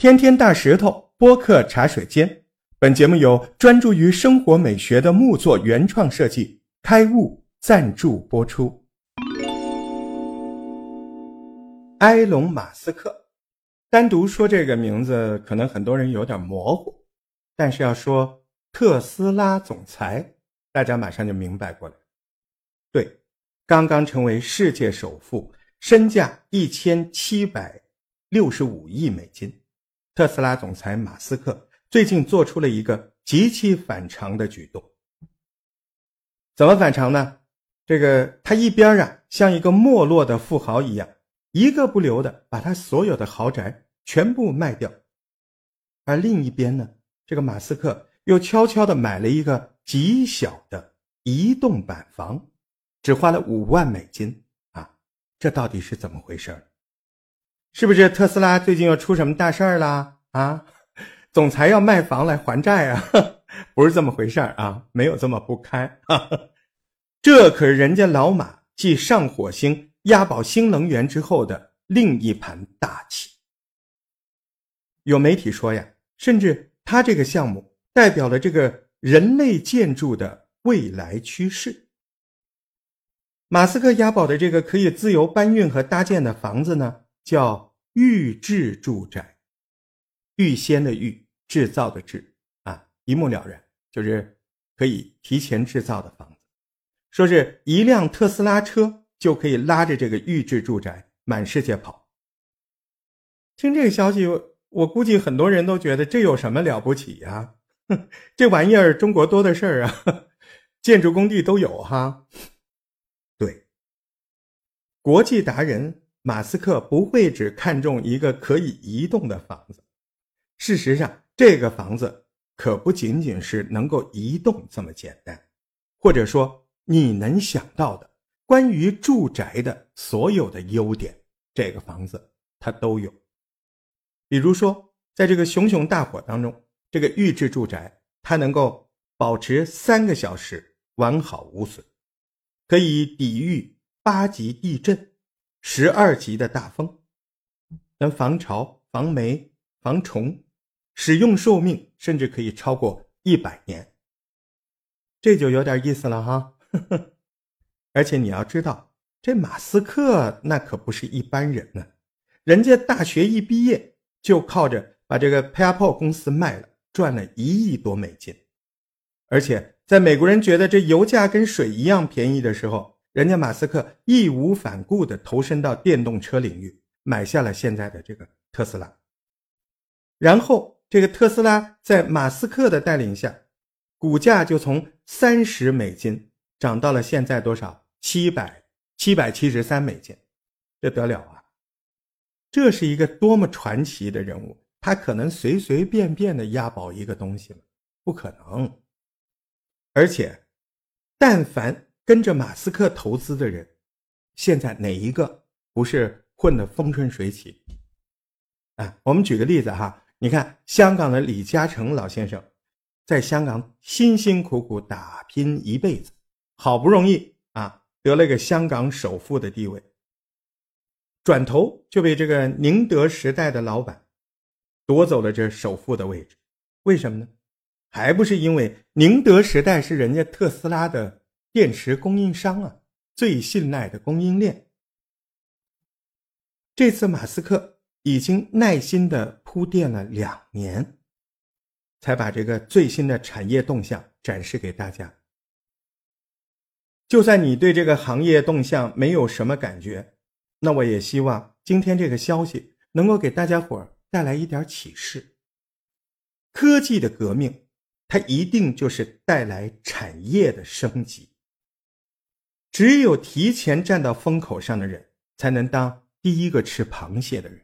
天天大石头播客茶水间，本节目由专注于生活美学的木作原创设计开悟赞助播出。埃隆·马斯克，单独说这个名字，可能很多人有点模糊，但是要说特斯拉总裁，大家马上就明白过来。对，刚刚成为世界首富，身价一千七百六十五亿美金。特斯拉总裁马斯克最近做出了一个极其反常的举动。怎么反常呢？这个他一边啊像一个没落的富豪一样，一个不留的把他所有的豪宅全部卖掉，而另一边呢，这个马斯克又悄悄的买了一个极小的移动板房，只花了五万美金啊！这到底是怎么回事？是不是特斯拉最近又出什么大事儿啦？啊，总裁要卖房来还债啊？不是这么回事儿啊，没有这么不堪。这可是人家老马继上火星押宝新能源之后的另一盘大棋。有媒体说呀，甚至他这个项目代表了这个人类建筑的未来趋势。马斯克押宝的这个可以自由搬运和搭建的房子呢，叫。预制住宅，预先的预，制造的制，啊，一目了然，就是可以提前制造的房子。说是一辆特斯拉车就可以拉着这个预制住宅满世界跑。听这个消息，我估计很多人都觉得这有什么了不起呀？这玩意儿中国多的是儿啊，建筑工地都有哈。对，国际达人。马斯克不会只看中一个可以移动的房子，事实上，这个房子可不仅仅是能够移动这么简单，或者说你能想到的关于住宅的所有的优点，这个房子它都有。比如说，在这个熊熊大火当中，这个预制住宅它能够保持三个小时完好无损，可以抵御八级地震。十二级的大风，能防潮、防霉、防虫，使用寿命甚至可以超过一百年。这就有点意思了哈。而且你要知道，这马斯克那可不是一般人呢，人家大学一毕业就靠着把这个 PayPal 公司卖了，赚了一亿多美金。而且在美国人觉得这油价跟水一样便宜的时候。人家马斯克义无反顾地投身到电动车领域，买下了现在的这个特斯拉。然后，这个特斯拉在马斯克的带领下，股价就从三十美金涨到了现在多少？七百七百七十三美金，这得了啊！这是一个多么传奇的人物，他可能随随便便的押宝一个东西吗？不可能。而且，但凡。跟着马斯克投资的人，现在哪一个不是混得风生水起？啊，我们举个例子哈，你看香港的李嘉诚老先生，在香港辛辛苦苦打拼一辈子，好不容易啊得了个香港首富的地位，转头就被这个宁德时代的老板夺走了这首富的位置，为什么呢？还不是因为宁德时代是人家特斯拉的。电池供应商啊，最信赖的供应链。这次马斯克已经耐心的铺垫了两年，才把这个最新的产业动向展示给大家。就算你对这个行业动向没有什么感觉，那我也希望今天这个消息能够给大家伙带来一点启示。科技的革命，它一定就是带来产业的升级。只有提前站到风口上的人，才能当第一个吃螃蟹的人。